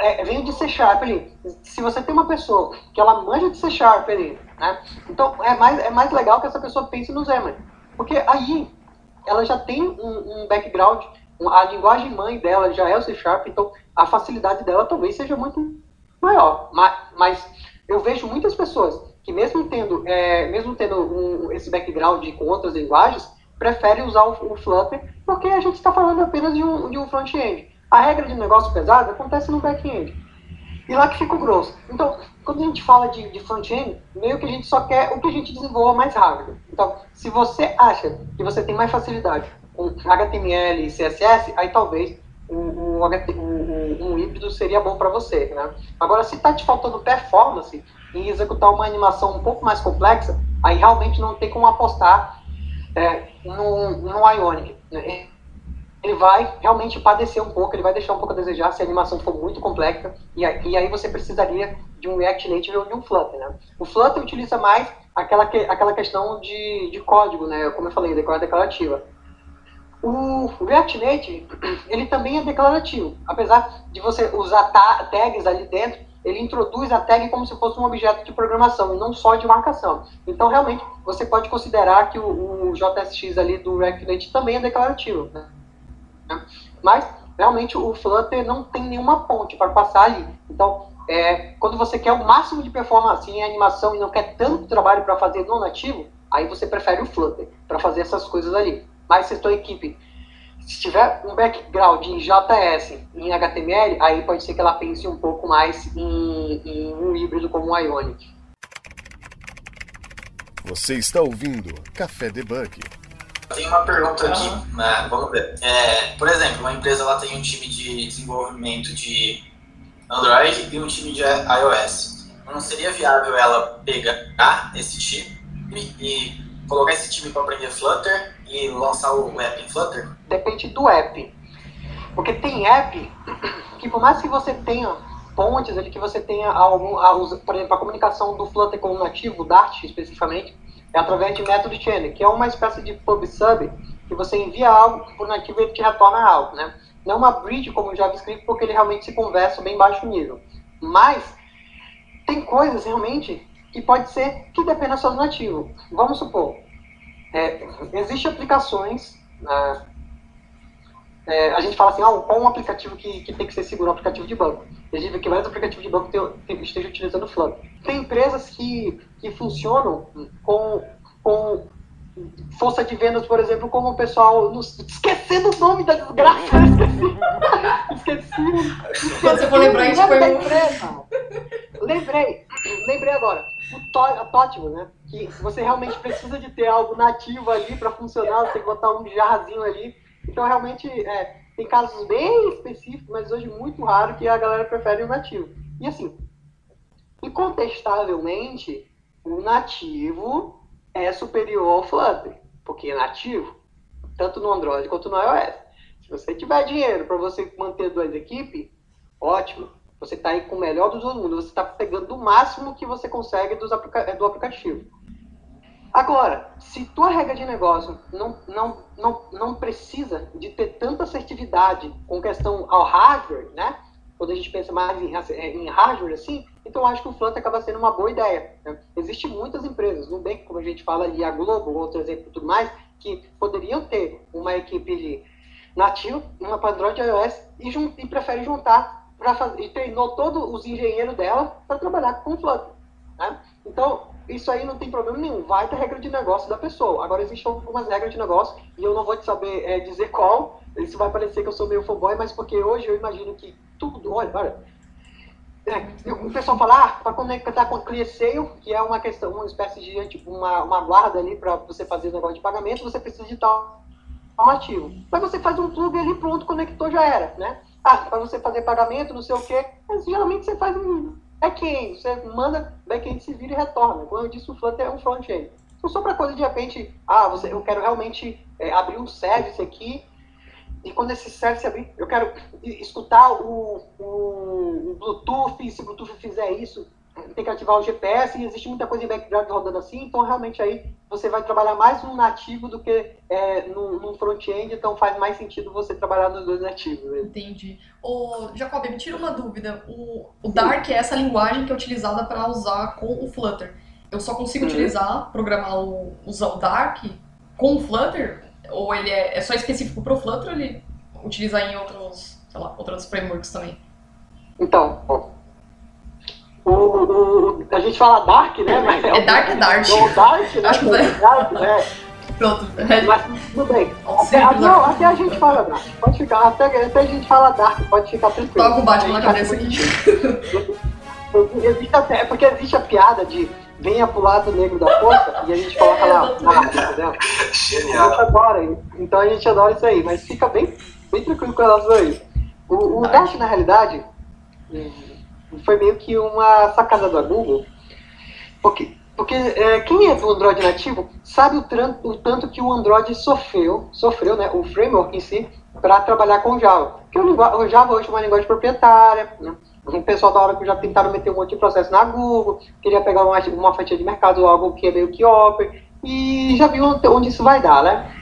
é, vem de C Sharp ali, se você tem uma pessoa que ela manja de C Sharp ali, né? Então é mais, é mais legal que essa pessoa pense no Xamarin. Porque aí ela já tem um, um background, a linguagem mãe dela já é o C Sharp, então a facilidade dela talvez seja muito maior. Mas, mas eu vejo muitas pessoas que mesmo tendo, é, mesmo tendo um, esse background com outras linguagens, preferem usar o, o Flutter porque a gente está falando apenas de um, de um front-end. A regra de negócio pesado acontece no back-end. E lá que fica o grosso. Então, quando a gente fala de, de front-end, meio que a gente só quer o que a gente desenvolva mais rápido. Então, se você acha que você tem mais facilidade com HTML e CSS, aí talvez um, um, um, híbrido seria bom para você. Né? Agora, se está te faltando performance em executar uma animação um pouco mais complexa, aí realmente não tem como apostar é, no, no Ionic. Né? Ele vai realmente padecer um pouco, ele vai deixar um pouco a desejar se a animação for muito complexa, e, e aí você precisaria de um React Native ou de um Flutter. Né? O Flutter utiliza mais aquela, que, aquela questão de, de código, né? como eu falei, declarativa. O React Native, ele também é declarativo. Apesar de você usar tags ali dentro, ele introduz a tag como se fosse um objeto de programação, e não só de marcação. Então, realmente, você pode considerar que o, o JSX ali do React Native também é declarativo. Né? Mas, realmente, o Flutter não tem nenhuma ponte para passar ali. Então, é, quando você quer o máximo de performance em animação e não quer tanto trabalho para fazer no nativo, aí você prefere o Flutter para fazer essas coisas ali. Mas se a tua equipe se tiver um background em JS, em HTML, aí pode ser que ela pense um pouco mais em, em um híbrido como o Ionic. Você está ouvindo Café Debug. Tem uma pergunta aqui, né? vamos ver. É, por exemplo, uma empresa ela tem um time de desenvolvimento de Android e um time de iOS. Não seria viável ela pegar esse time e colocar esse time para aprender Flutter e lançar o app em Flutter? Depende do app. Porque tem app que por mais que você tenha pontes ali, que você tenha algum, por exemplo, a comunicação do Flutter com o nativo, Dart especificamente, é através de método chain, que é uma espécie de pub-sub, que você envia algo o nativo ele te retorna algo, né? Não uma bridge como o JavaScript, porque ele realmente se conversa bem baixo nível. Mas tem coisas realmente que pode ser que dependa só do nativo. Vamos supor, é, Existem aplicações, né, é, a gente fala assim, ah, qual um aplicativo que, que tem que ser seguro? Um aplicativo de banco. A gente vê que vários aplicativos de banco estejam utilizando Flutter. Tem empresas que, que funcionam com, com força de vendas, por exemplo, como o pessoal. Nos, esquecendo o nome da desgraça, esqueci. esqueci. Quando você for lembrar, gente foi. Lembrei, lembrei agora. O to, a Tótimo, né? Que você realmente precisa de ter algo nativo ali para funcionar, você botar um jarzinho ali. Então, realmente, é, tem casos bem específicos, mas hoje muito raro que a galera prefere o nativo. E assim, incontestavelmente, o nativo é superior ao Flutter, porque é nativo, tanto no Android quanto no iOS. Se você tiver dinheiro para você manter duas equipes, ótimo. Você está aí com o melhor dos dois mundos. Você está pegando o máximo que você consegue dos aplica do aplicativo. Agora, se tua regra de negócio não, não, não, não precisa de ter tanta assertividade com questão ao hardware, né? Quando a gente pensa mais em, em hardware assim, então, acho que o Flutter acaba sendo uma boa ideia. Né? Existem muitas empresas, Nubank, como a gente fala ali, a Globo, outro exemplo tudo mais, que poderiam ter uma equipe nativa, uma para Android e iOS, e, jun e prefere juntar para fazer, e treinou todos os engenheiros dela para trabalhar com o Flutter. Né? Então, isso aí não tem problema nenhum, vai ter regra de negócio da pessoa. Agora, existem algumas regras de negócio, e eu não vou te saber é, dizer qual, isso vai parecer que eu sou meio fanboy, mas porque hoje eu imagino que tudo, olha, olha é, o pessoal fala, ah, para conectar com o ClearSale, que é uma questão, uma espécie de tipo, uma, uma guarda ali para você fazer o negócio de pagamento, você precisa de tal ativo. Mas você faz um plug ali, pronto, conectou, já era, né? Ah, para você fazer pagamento, não sei o quê, mas geralmente você faz um back-end, você manda, back-end se vira e retorna. Como eu disse, o Flutter é um front-end. Então, só para coisa de repente, ah, você, eu quero realmente é, abrir um service aqui e quando esse service abrir, eu quero escutar o, o, o Bluetooth, se o Bluetooth fizer isso, tem que ativar o GPS, e existe muita coisa em background rodando assim, então realmente aí você vai trabalhar mais no nativo do que é, no front-end, então faz mais sentido você trabalhar nos dois nativos. Né? Entendi. Ô, Jacob, me tira uma dúvida. O, o Dark é essa linguagem que é utilizada para usar com o Flutter. Eu só consigo uhum. utilizar, programar o, usar o Dark com o Flutter? Ou ele é, é só específico para o Flutter ou ele utiliza em outros, sei lá, outros frameworks também? Então, o, o, a gente fala Dark, né? Mas é, é Dark é Dark. O Dark, né? Acho que é Dark, né? Pronto. Mas tudo bem. Até, não, até a gente fala Dark. Pode ficar, até, até a gente fala Dark, pode ficar tranquilo. Toca o Batman na cabeça aqui. Existe até, porque existe a piada de venha pro lado negro da força e a gente coloca lá, lá entendeu? Genial. A gente adora, então a gente adora isso aí, mas fica bem, bem tranquilo com relação a isso. O, o Dash, na realidade, foi meio que uma sacada da Google, porque, porque é, quem é do Android nativo sabe o, o, tanto que o Android sofreu, sofreu né, o framework em si, para trabalhar com Java. Porque o, o Java hoje é uma linguagem proprietária, né? O pessoal da hora que já tentaram meter um monte de processo na Google, queria pegar uma, uma fatia de mercado, algo que é meio que open, e já viu onde isso vai dar, né?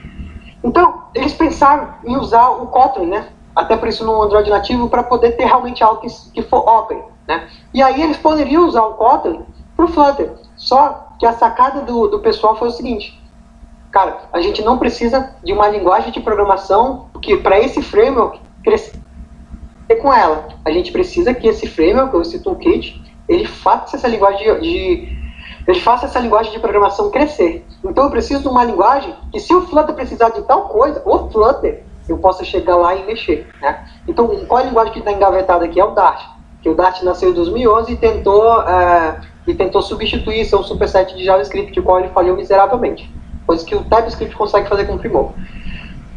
Então, eles pensaram em usar o Kotlin, né? Até por isso no Android nativo, para poder ter realmente algo que, que for open, né? E aí eles poderiam usar o Kotlin para o Flutter. Só que a sacada do, do pessoal foi o seguinte, cara, a gente não precisa de uma linguagem de programação que para esse framework crescer com ela. A gente precisa que esse framework, esse toolkit, ele faça essa linguagem de, de ele faça essa linguagem de programação crescer. Então eu preciso de uma linguagem que se o Flutter precisar de tal coisa, o Flutter, eu possa chegar lá e mexer. Né? Então qual a linguagem que está engavetada aqui é o Dart. Que o Dart nasceu em 2011 e tentou, uh, e tentou substituir seu superset de JavaScript, o qual ele falhou miseravelmente. Coisa que o TypeScript consegue fazer com o Primor.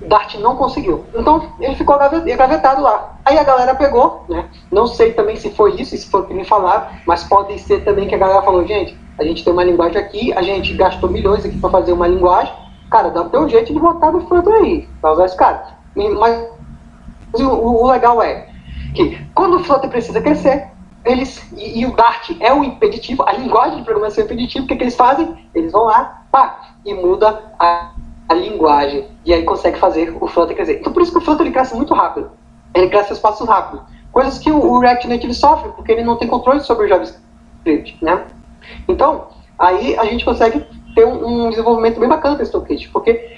Dart não conseguiu. Então ele ficou engavetado lá. Aí a galera pegou, né? Não sei também se foi isso, se foi o que me falaram, mas pode ser também que a galera falou, gente, a gente tem uma linguagem aqui, a gente gastou milhões aqui para fazer uma linguagem, cara, dá ter um jeito de botar no front aí, pra usar esse cara. Mas o, o, legal é que quando o Flutter precisa crescer, eles, e, e, o Dart é o impeditivo, a linguagem de programação é impeditivo, o que, que eles fazem? Eles vão lá, pá, e muda a a linguagem, e aí consegue fazer o Flutter crescer. Então por isso que o Flutter ele cresce muito rápido. Ele cresce a espaços rápidos. Coisas que o, o React Native sofre, porque ele não tem controle sobre o JavaScript, né? Então, aí a gente consegue ter um, um desenvolvimento bem bacana desse toolkit, porque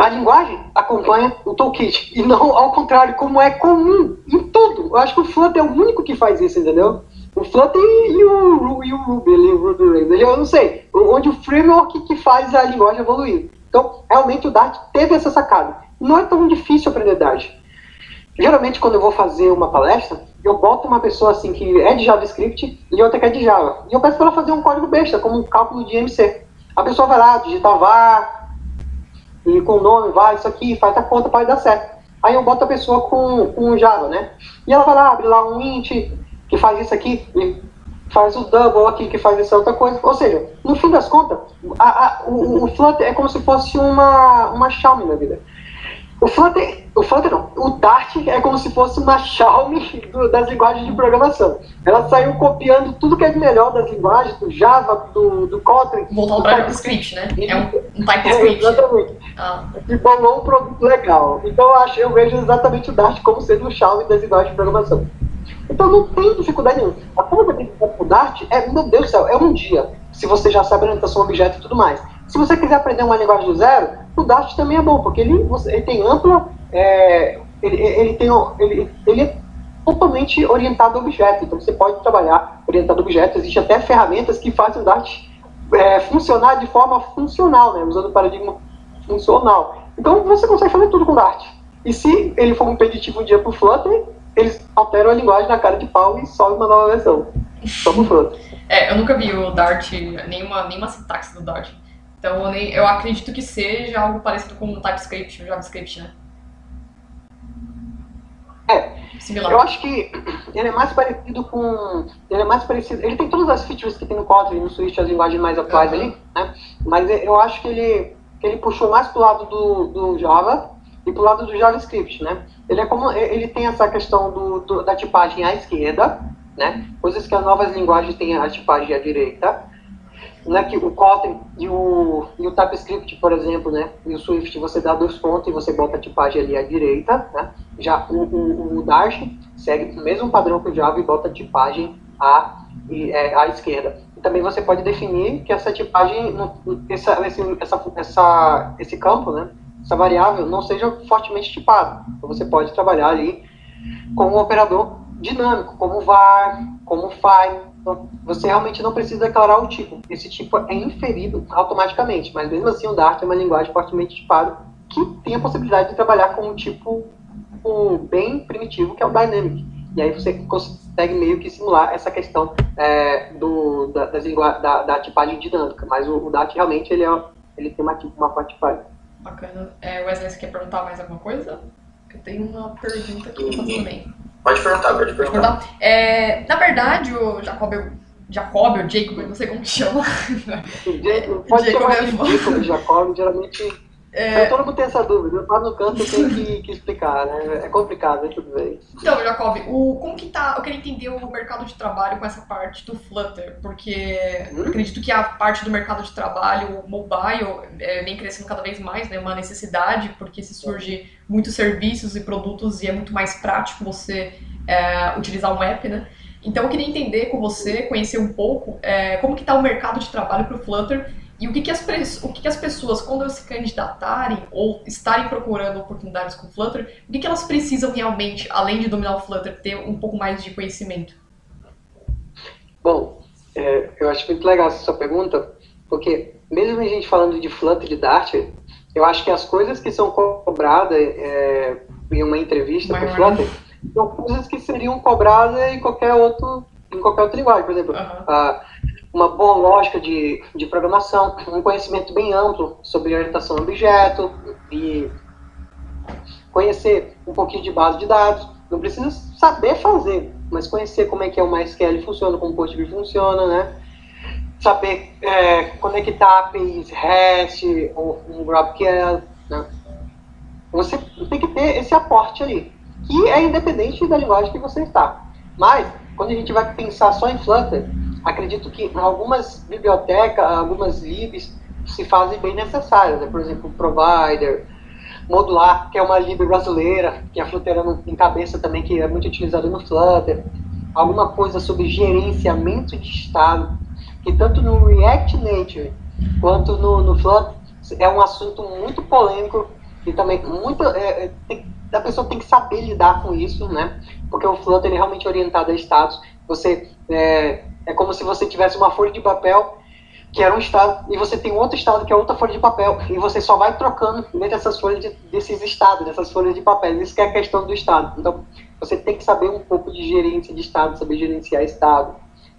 a linguagem acompanha o toolkit, e não ao contrário, como é comum em tudo. Eu acho que o Flutter é o único que faz isso, entendeu? O Flutter e o, Ruby, ali, o Ruby Rails, eu não sei, onde o framework que faz a linguagem evoluir. Então, realmente o Dart teve essa sacada. Não é tão difícil aprender Dart. Geralmente, quando eu vou fazer uma palestra, eu boto uma pessoa assim que é de JavaScript e outra que é de Java. E eu peço para ela fazer um código besta, como um cálculo de MC. A pessoa vai lá, digita var, e com o nome, vai, isso aqui, faz a conta, pode dar certo. Aí eu boto a pessoa com, com Java, né? E ela vai lá, abre lá um int que faz isso aqui, e faz o double aqui que faz essa outra coisa. Ou seja, no fim das contas, a, a, o, o Flutter é como se fosse uma, uma Xiaomi na vida. O Flutter, o Flutter não, o Dart é como se fosse uma Xiaomi do, das linguagens de programação. Ela saiu copiando tudo que é de melhor das linguagens, do Java, do, do Kotlin. Voltando para JavaScript, né? É um, um TypeScript. É, exatamente. Ah. E bolou um produto legal. Então eu, acho, eu vejo exatamente o Dart como sendo o Xiaomi das linguagens de programação. Então não tem dificuldade nenhuma. A forma de o Dart é, meu Deus do céu, é um dia. Se você já sabe orientação objeto e tudo mais. Se você quiser aprender uma linguagem do zero, o Dart também é bom, porque ele, ele tem ampla. É, ele, ele, tem, ele, ele é totalmente orientado a objeto. Então você pode trabalhar orientado a objeto. Existem até ferramentas que fazem o Dart é, funcionar de forma funcional, né, usando o paradigma funcional. Então você consegue fazer tudo com o Dart. E se ele for um preditivo um dia para o Flutter, eles alteram a linguagem na cara de pau e sobe uma nova versão. Só pro Flutter. É, eu nunca vi o Dart, nenhuma, nenhuma sintaxe do Dart. Então eu, nem, eu acredito que seja algo parecido com o TypeScript, o JavaScript, né? É. Similar. Eu acho que ele é mais parecido com. Ele é mais parecido. Ele tem todas as features que tem no Kotlin, no Swift, as linguagens mais atuais uhum. ali, né? Mas eu acho que ele, que ele puxou mais pro lado do, do Java e pro lado do JavaScript, né? Ele é como. Ele tem essa questão do, do da tipagem à esquerda, né? Coisas que as novas linguagens têm a tipagem à direita né, que o Kotlin e o, e o TypeScript, por exemplo, né, e o Swift, você dá dois pontos e você bota a tipagem ali à direita, né, já o, o, o segue o mesmo padrão que o Java e bota a tipagem à, e, é, à esquerda. E também você pode definir que essa tipagem, essa, esse, essa, essa, esse campo, né, essa variável não seja fortemente tipado. Então você pode trabalhar ali com um operador dinâmico, como var, como find, então, você realmente não precisa declarar o tipo. Esse tipo é inferido automaticamente, mas mesmo assim o Dart é uma linguagem fortemente tipada que tem a possibilidade de trabalhar com um tipo bem primitivo, que é o Dynamic. E aí você consegue meio que simular essa questão é, do, da, da, da, tipagem dinâmica. Mas o, o Dart realmente ele, é, ele tem uma, uma forte tipagem. Bacana. É, Wesley, você quer perguntar mais alguma coisa? Eu tenho uma pergunta aqui fazer também. Pode perguntar, pode perguntar. Pode perguntar. É, na verdade, o Jacob, Jacob ou Jacob, não sei como que chama. Jacob, Jacob Jacob, Jacob, geralmente é... Todo mundo tem essa dúvida, lá no canto tem que, que, explicar, né? É complicado, é tudo bem. Então, Jacob, o, como que tá. Eu queria entender o mercado de trabalho com essa parte do Flutter, porque hum? acredito que a parte do mercado de trabalho mobile é, vem crescendo cada vez mais, né? Uma necessidade, porque se surge muitos serviços e produtos e é muito mais prático você é, utilizar um app, né? Então eu queria entender com você, conhecer um pouco, é, como que está o mercado de trabalho para o Flutter e o que, que, as, o que, que as pessoas, quando se candidatarem ou estarem procurando oportunidades com Flutter, o que, que elas precisam realmente, além de dominar o Flutter, ter um pouco mais de conhecimento? Bom, é, eu acho muito legal essa sua pergunta, porque mesmo a gente falando de Flutter e de Dart, eu acho que as coisas que são cobradas é, em uma entrevista com Flutter são coisas que seriam cobradas em qualquer outro em qualquer outra linguagem, por exemplo, a, uma boa lógica de, de programação, um conhecimento bem amplo sobre orientação a objeto e conhecer um pouquinho de base de dados. Não precisa saber fazer, mas conhecer como é que é o MySQL funciona, como o PostgreSQL funciona, né? Saber é, conectar APIs REST ou um GraphQL, né? Você tem que ter esse aporte ali, que é independente da linguagem que você está. Mas, quando a gente vai pensar só em Flutter, acredito que algumas bibliotecas, algumas libs se fazem bem necessárias, né? por exemplo, Provider, Modular, que é uma lib brasileira, que a Flutter encabeça também, que é muito utilizada no Flutter, alguma coisa sobre gerenciamento de estado, que tanto no React Native quanto no, no Flutter é um assunto muito polêmico e também muito é, é tem, a pessoa tem que saber lidar com isso, né? Porque o Flutter é realmente orientado a estados. Você é, é como se você tivesse uma folha de papel que era um estado, e você tem outro estado que é outra folha de papel, e você só vai trocando dentro dessas folhas de, desses estados, dessas folhas de papel. Isso que é a questão do estado. Então, você tem que saber um pouco de gerência de estado, saber gerenciar estado.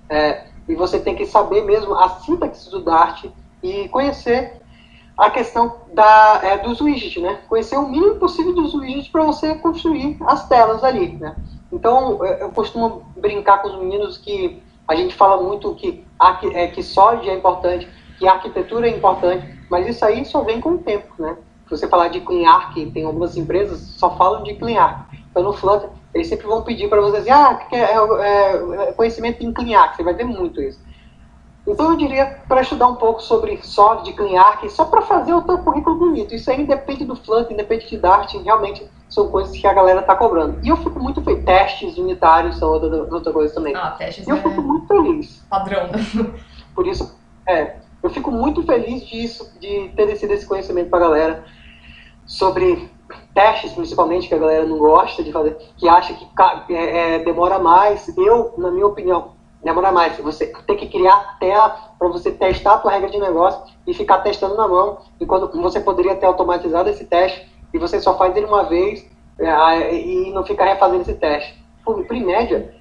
É, e você tem que saber mesmo a sintaxe do Dart e conhecer a questão da, é, dos widgets, né? Conhecer o mínimo possível dos widgets para você construir as telas ali, né? Então, eu costumo brincar com os meninos que a gente fala muito que, é, que SOLID é importante, que arquitetura é importante, mas isso aí só vem com o tempo, né? Se você falar de CleanArch, tem algumas empresas só falam de CleanArch. Então, no Flutter, eles sempre vão pedir para você dizer, ah, é, é, é, conhecimento em CleanArch, você vai ver muito isso. Então eu diria para estudar um pouco sobre Solid, CleanArch, só para fazer o teu currículo bonito. Isso aí independe do Flutter, independe de Dart, realmente são coisas que a galera está cobrando. E eu fico muito feliz. Testes unitários são outra, outra coisa também. Ah, testes eu é fico muito feliz. Padrão? Por isso, é, eu fico muito feliz disso, de ter descido esse conhecimento para a galera sobre testes, principalmente, que a galera não gosta de fazer, que acha que é, é, demora mais. Eu, na minha opinião, demora mais. Você tem que criar tela para você testar a tua regra de negócio e ficar testando na mão, enquanto você poderia ter automatizado esse teste e você só faz ele uma vez é, e não fica refazendo esse teste. Por, por média,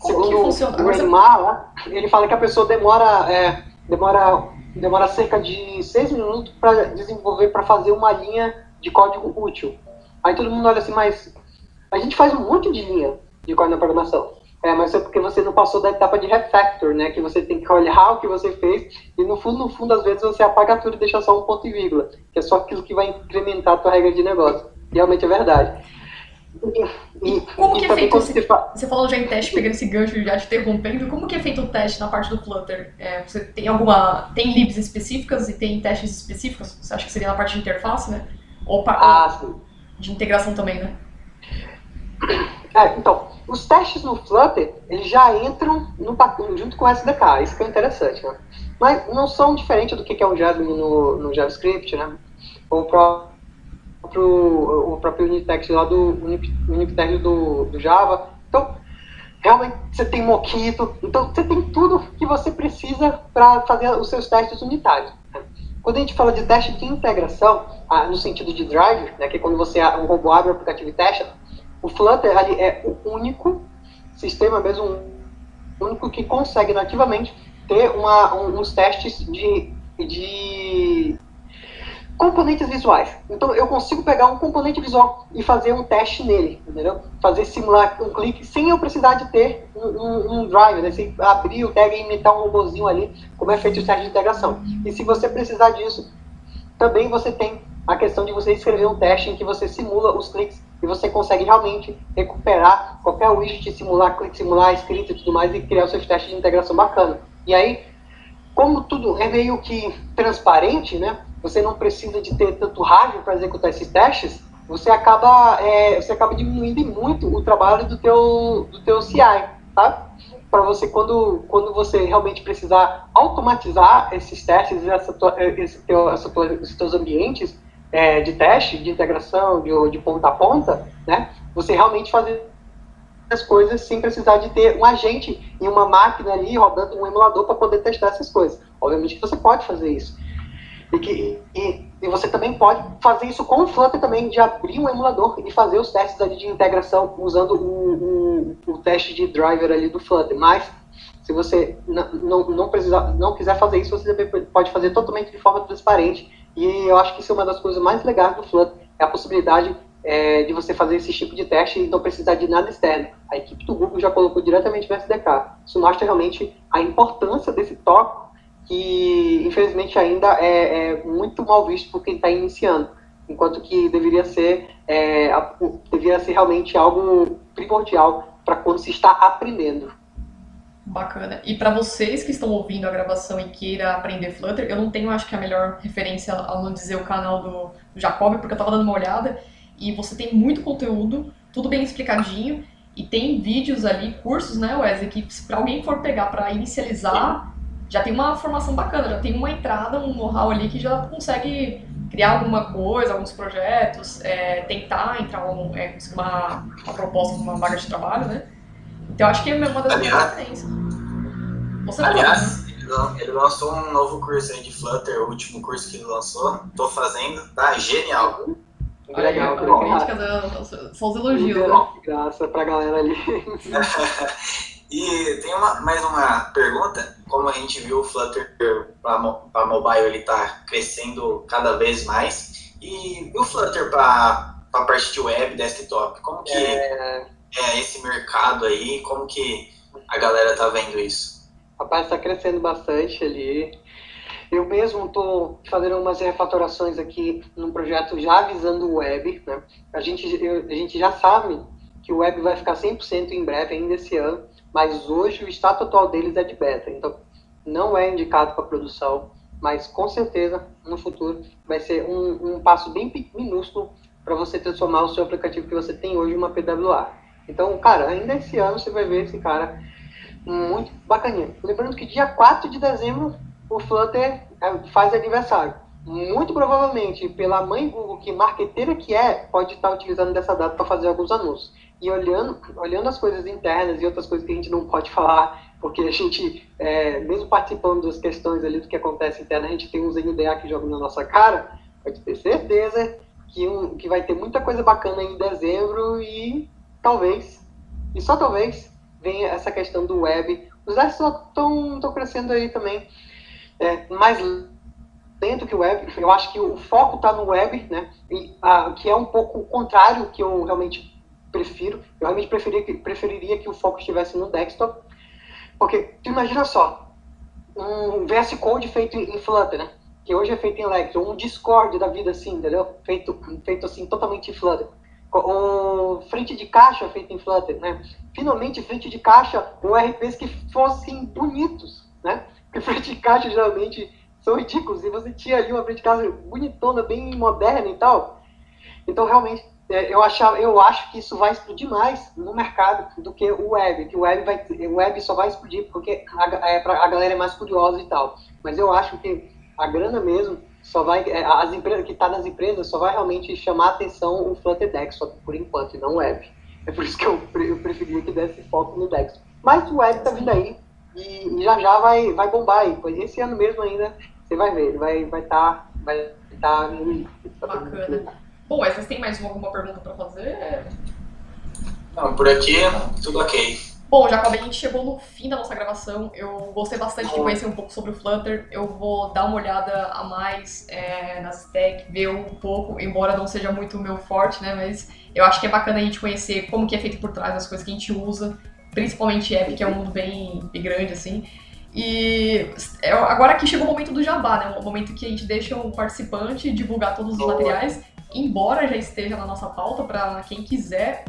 Como segundo o Neymar, ele fala que a pessoa demora, é, demora, demora cerca de seis minutos para desenvolver, para fazer uma linha de código útil. Aí todo mundo olha assim, mas a gente faz um monte de linha de código na programação. É, mas é porque você não passou da etapa de refactor, né? Que você tem que olhar o que você fez e no fundo, no fundo, às vezes você apaga tudo e deixa só um ponto e vírgula, que é só aquilo que vai incrementar a tua regra de negócio. Realmente é verdade. E, como e que é feito esse, fa... Você falou já em teste, pegando esse gancho já te interrompendo, como que é feito o teste na parte do Flutter? É, você tem alguma... tem libs específicas e tem testes específicos? Você acha que seria na parte de interface, né? Ou, pa... ah, de integração também, né? É, então, os testes no Flutter, eles já entram no, junto com o SDK, isso que é interessante, né? Mas não são diferentes do que é o Jasmine no, no JavaScript, né? Ou o próprio, o próprio Unitext lá do Unitext do, do Java. Então, realmente, você tem Mockito, então você tem tudo que você precisa para fazer os seus testes unitários. Né? Quando a gente fala de teste de integração, ah, no sentido de drive, né, que é quando você um robô abre o aplicativo e testa, o Flutter ali é o único sistema mesmo, único que consegue nativamente ter uma, um, uns testes de, de componentes visuais. Então eu consigo pegar um componente visual e fazer um teste nele, entendeu? Fazer simular um clique sem eu precisar de ter um, um, um driver, né? Sem abrir o tag e imitar um robôzinho ali, como é feito o teste de integração. E se você precisar disso, também você tem a questão de você escrever um teste em que você simula os cliques e você consegue realmente recuperar qualquer widget, simular simular escrita e tudo mais e criar os seus testes de integração bacana. E aí, como tudo é meio que transparente, né? Você não precisa de ter tanto hardware para executar esses testes. Você acaba, é, você acaba diminuindo muito o trabalho do teu, do teu CI, tá? Para você quando, quando você realmente precisar automatizar esses testes, essa, esse teu, essa, esses teus ambientes, é, de teste, de integração, de, de ponta a ponta, né? Você realmente fazer as coisas sem precisar de ter um agente e uma máquina ali rodando um emulador para poder testar essas coisas. Obviamente que você pode fazer isso. E, que, e, e, você também pode fazer isso com o Flutter também, de abrir um emulador e fazer os testes ali de integração usando o, o, o teste de driver ali do Flutter. Mas se você não, não, precisar, não quiser fazer isso, você pode fazer totalmente de forma transparente e eu acho que isso é uma das coisas mais legais do Flutter, é a possibilidade é, de você fazer esse tipo de teste e não precisar de nada externo. A equipe do Google já colocou diretamente no SDK. Isso mostra realmente a importância desse tópico que, infelizmente, ainda é, é muito mal visto por quem está iniciando, enquanto que deveria ser, é, deveria ser realmente algo primordial para quando se está aprendendo. Bacana. E para vocês que estão ouvindo a gravação e queira aprender Flutter, eu não tenho, acho que a melhor referência a não dizer o canal do, do Jacob, porque eu tava dando uma olhada e você tem muito conteúdo, tudo bem explicadinho e tem vídeos ali, cursos, né, Wesley, que para alguém for pegar para inicializar, já tem uma formação bacana, já tem uma entrada, um know-how ali que já consegue criar alguma coisa, alguns projetos, é, tentar entrar um, é, uma, uma proposta, uma vaga de trabalho, né? Então acho que é uma das minhas referências. Você aliás, Ele lançou um novo curso aí de Flutter, o último curso que ele lançou. Tô fazendo, tá genial. Legal, Olha, olha, críticas, são os elogios, né? Graça pra galera ali. e tem uma, mais uma pergunta. Como a gente viu o Flutter para mobile ele tá crescendo cada vez mais. E o Flutter para a parte de web, desktop, como que é... é esse mercado aí? Como que a galera tá vendo isso? Rapaz, está crescendo bastante ali. Eu mesmo estou fazendo umas refatorações aqui num projeto já visando o web. Né? A, gente, eu, a gente já sabe que o web vai ficar 100% em breve, ainda esse ano, mas hoje o status atual deles é de beta. Então, não é indicado para produção, mas com certeza no futuro vai ser um, um passo bem minúsculo para você transformar o seu aplicativo que você tem hoje em uma PWA. Então, cara, ainda esse ano você vai ver esse cara muito bacaninha. Lembrando que dia 4 de dezembro o Flutter é, faz aniversário. Muito provavelmente, pela mãe Google, que marqueteira que é, pode estar utilizando dessa data para fazer alguns anúncios. E olhando, olhando as coisas internas e outras coisas que a gente não pode falar, porque a gente, é, mesmo participando das questões ali do que acontece interna, a gente tem uns NDA que jogam na nossa cara, pode ter certeza que, um, que vai ter muita coisa bacana em dezembro e talvez, e só talvez, venha essa questão do web. Os apps estão crescendo aí também é, mais lento que o web. Eu acho que o foco está no web, né? E, a, que é um pouco o contrário que eu realmente prefiro. Eu realmente preferiria que, preferiria que o foco estivesse no desktop. Porque, tu imagina só, um VS Code feito em Flutter, né? Que hoje é feito em ou um Discord da vida assim, entendeu? Feito, feito assim, totalmente em Flutter. Um frente de caixa feito em Flutter, né? Finalmente, frente de caixa, um RPs que fossem bonitos, né? Porque frente de caixa geralmente são ridículos. E você tinha ali uma frente de caixa bonitona, bem moderna e tal. Então, realmente, é, eu, achava, eu acho que isso vai explodir mais no mercado do que o web. Que o web, vai, o web só vai explodir porque a, é, a galera é mais curiosa e tal. Mas eu acho que a grana mesmo só vai é, as empresas que está nas empresas só vai realmente chamar a atenção o Flutter Desktop por enquanto e não o web. É por isso que eu, eu preferia que desse foco no Desktop. Mas o web está vindo aí e, já já vai, vai bombar aí. Pois esse ano mesmo ainda, você vai ver, ele vai estar vai tá, vai tá no Bacana. Bom, vocês têm mais alguma pergunta para fazer? Não, por aqui tudo ok. Bom, Jacob, a gente chegou no fim da nossa gravação. Eu gostei bastante de conhecer um pouco sobre o Flutter. Eu vou dar uma olhada a mais é, na stack, ver um pouco, embora não seja muito o meu forte, né? Mas eu acho que é bacana a gente conhecer como que é feito por trás das coisas que a gente usa principalmente app, que é um mundo bem, bem grande, assim. E é, agora aqui chegou o momento do jabá, né? O momento que a gente deixa o participante divulgar todos os Boa. materiais, embora já esteja na nossa pauta, para quem quiser,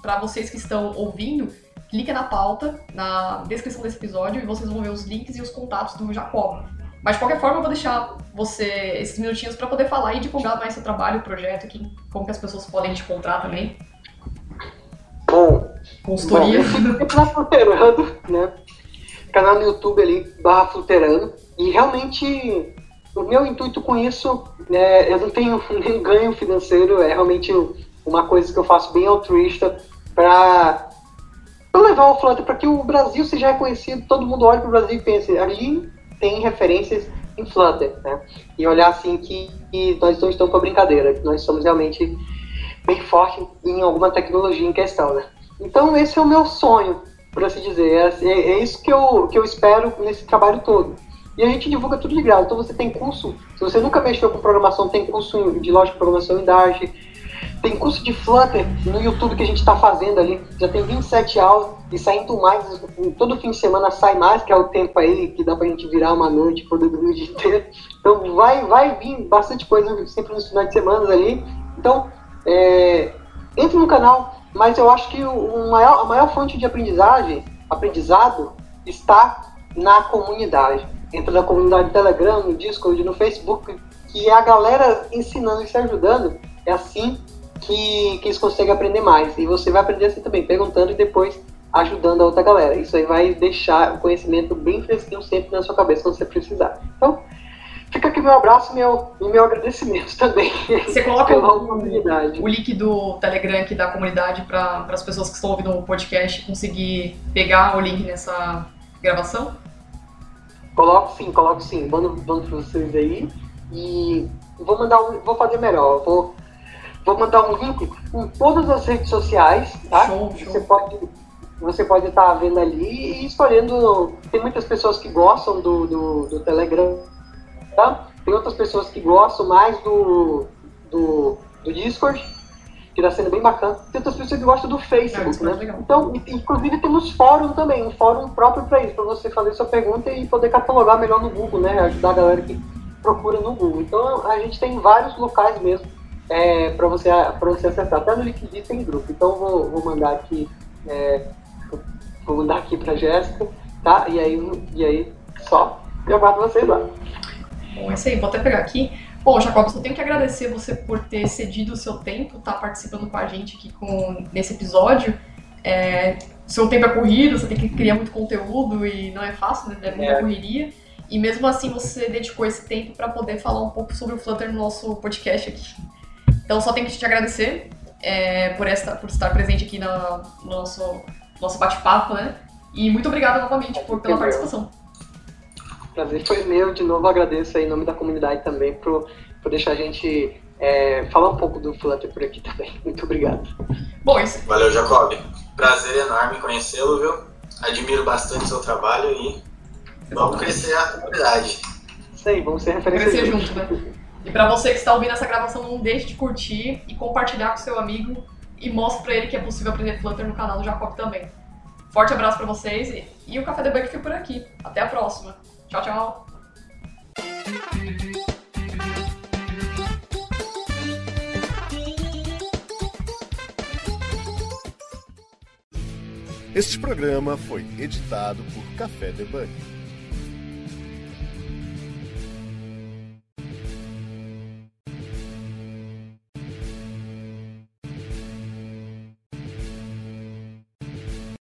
para vocês que estão ouvindo, clica na pauta, na descrição desse episódio, e vocês vão ver os links e os contatos do Jacob. Mas de qualquer forma, eu vou deixar você esses minutinhos para poder falar e divulgar mais seu trabalho, projeto, que, como que as pessoas podem te encontrar também. Bom, Consultoria. Bom, Fluterando, né? Canal no YouTube ali, barra Fluterando. E realmente, o meu intuito com isso, né, eu não tenho nem ganho financeiro, é realmente uma coisa que eu faço bem altruísta para levar o Flutter para que o Brasil seja reconhecido, todo mundo olhe para o Brasil e pense, ali tem referências em Flutter, né? E olhar assim que, que nós não estamos para brincadeira, que nós somos realmente bem fortes em alguma tecnologia em questão, né? Então esse é o meu sonho, por assim dizer. É, é, é, isso que eu, que eu espero nesse trabalho todo. E a gente divulga tudo de graça. Então você tem curso, se você nunca mexeu com programação, tem curso de lógica de programação em Dart, tem curso de Flutter no YouTube que a gente está fazendo ali. Já tem 27 aulas e saindo mais. Todo fim de semana sai mais, que é o tempo aí que dá pra gente virar uma noite, poder dormir o dia inteiro. Então vai, vai vir bastante coisa sempre nos finais de semana ali. Então, é, entre no canal, mas eu acho que o maior, a maior fonte de aprendizagem, aprendizado, está na comunidade. Entra na comunidade do Telegram, no Discord, no Facebook, que é a galera ensinando e se ajudando. É assim que, que eles conseguem aprender mais. E você vai aprender assim também, perguntando e depois ajudando a outra galera. Isso aí vai deixar o conhecimento bem fresquinho sempre na sua cabeça quando você precisar. Então, Fica aqui meu abraço meu, e meu agradecimento também. Você coloca o, o link do Telegram aqui da comunidade para as pessoas que estão ouvindo o podcast conseguir pegar o link nessa gravação? Coloco sim, coloco sim. Mando, mando pra vocês aí. E vou mandar um, vou fazer melhor. Vou, vou mandar um link em todas as redes sociais, tá? Show, show. Você pode você pode estar vendo ali e escolhendo. Tem muitas pessoas que gostam do, do, do Telegram, tá? Tem outras pessoas que gostam mais do, do, do Discord, que está sendo bem bacana. Tem outras pessoas que gostam do Facebook, É, né? Então, inclusive temos fórum também, um fórum próprio para isso, para você fazer sua pergunta e poder catalogar melhor no Google, né? Ajudar a galera que procura no Google. Então, a gente tem vários locais mesmo é, para você, pra você acessar. Até no LinkedIn tem grupo. Então, vou, vou mandar aqui, é, vou mandar aqui para Jéssica, tá? E aí, e aí, só. Eu aguardo vocês lá. Bom, é isso aí, vou até pegar aqui. Bom, Jacobs, eu tenho que agradecer você por ter cedido o seu tempo, estar participando com a gente aqui com, nesse episódio. É, seu tempo é corrido, você tem que criar muito conteúdo e não é fácil, né? É muita É. correria. E mesmo assim você dedicou esse tempo para poder falar um pouco sobre o Flutter no nosso podcast aqui. Então só tenho que te agradecer é, por, esta, por estar presente aqui na- no nosso, nosso bate-papo, né? E muito obrigada novamente por, pela participação. prazer foi meu. De novo, agradeço aí em nome da comunidade também por, por deixar a gente é, falar um pouco do Flutter por aqui também. Muito obrigado. Bom, isso, Valeu, Jacob. Prazer enorme conhecê-lo, viu? Admiro bastante seu trabalho e vamos crescer a comunidade. Isso aí, vamos ser referência. crescer junto, né? E pra você que está ouvindo essa gravação, não deixe de curtir e compartilhar com seu amigo e mostre pra ele que é possível aprender Flutter no canal do Jacob também. Forte abraço pra vocês e, e o Café Debug fica por aqui. Até a próxima. Tchau, tchau. Este programa foi editado por Café Debug.